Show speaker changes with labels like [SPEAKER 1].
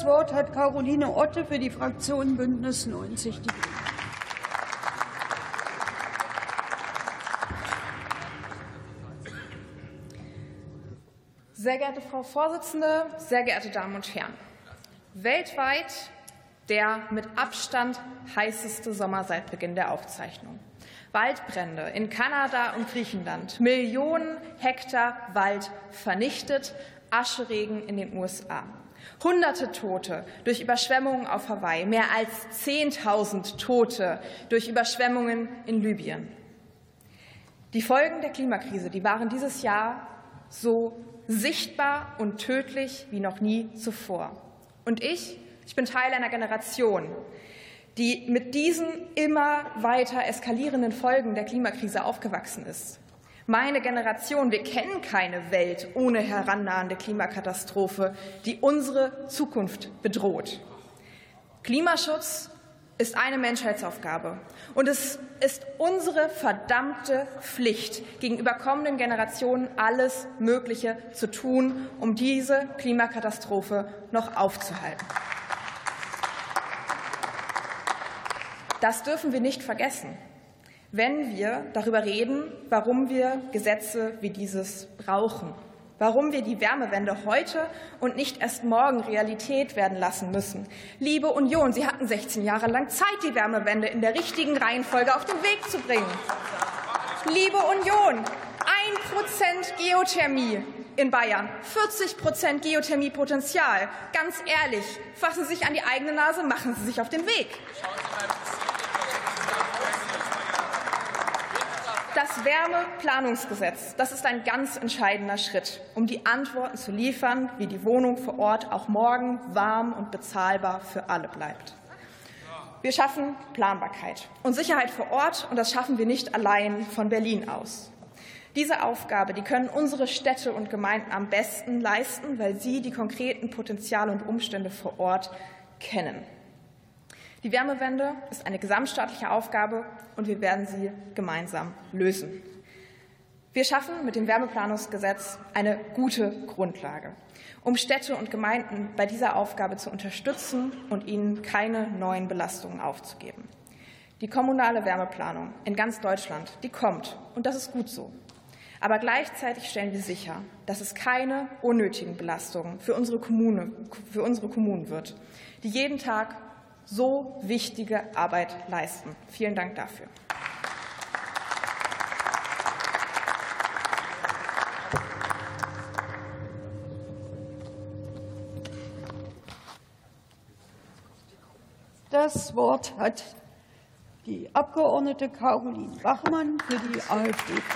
[SPEAKER 1] Das Wort hat Caroline Otte für die Fraktion Bündnis 90 Die Grünen.
[SPEAKER 2] Sehr geehrte Frau Vorsitzende, sehr geehrte Damen und Herren! Weltweit der mit Abstand heißeste Sommer seit Beginn der Aufzeichnung. Waldbrände in Kanada und Griechenland, Millionen Hektar Wald vernichtet, Ascheregen in den USA. Hunderte Tote durch Überschwemmungen auf Hawaii, mehr als 10.000 Tote durch Überschwemmungen in Libyen. Die Folgen der Klimakrise, die waren dieses Jahr so sichtbar und tödlich wie noch nie zuvor. Und ich, ich bin Teil einer Generation, die mit diesen immer weiter eskalierenden Folgen der Klimakrise aufgewachsen ist. Meine Generation, wir kennen keine Welt ohne herannahende Klimakatastrophe, die unsere Zukunft bedroht. Klimaschutz ist eine Menschheitsaufgabe. Und es ist unsere verdammte Pflicht, gegenüber kommenden Generationen alles Mögliche zu tun, um diese Klimakatastrophe noch aufzuhalten. Das dürfen wir nicht vergessen, wenn wir darüber reden, warum wir Gesetze wie dieses brauchen warum wir die Wärmewende heute und nicht erst morgen Realität werden lassen müssen. Liebe Union, Sie hatten 16 Jahre lang Zeit, die Wärmewende in der richtigen Reihenfolge auf den Weg zu bringen. Liebe Union, ein Prozent Geothermie in Bayern, 40 Prozent Geothermiepotenzial. Ganz ehrlich, fassen Sie sich an die eigene Nase, machen Sie sich auf den Weg. Das Wärmeplanungsgesetz, das ist ein ganz entscheidender Schritt, um die Antworten zu liefern, wie die Wohnung vor Ort auch morgen warm und bezahlbar für alle bleibt. Wir schaffen Planbarkeit und Sicherheit vor Ort, und das schaffen wir nicht allein von Berlin aus. Diese Aufgabe, die können unsere Städte und Gemeinden am besten leisten, weil sie die konkreten Potenziale und Umstände vor Ort kennen. Die Wärmewende ist eine gesamtstaatliche Aufgabe, und wir werden sie gemeinsam lösen. Wir schaffen mit dem Wärmeplanungsgesetz eine gute Grundlage, um Städte und Gemeinden bei dieser Aufgabe zu unterstützen und ihnen keine neuen Belastungen aufzugeben. Die kommunale Wärmeplanung in ganz Deutschland, die kommt, und das ist gut so. Aber gleichzeitig stellen wir sicher, dass es keine unnötigen Belastungen für unsere, Kommune, für unsere Kommunen wird, die jeden Tag so wichtige Arbeit leisten. Vielen Dank dafür.
[SPEAKER 1] Das Wort hat die Abgeordnete Caroline Bachmann für die AfD-Fraktion.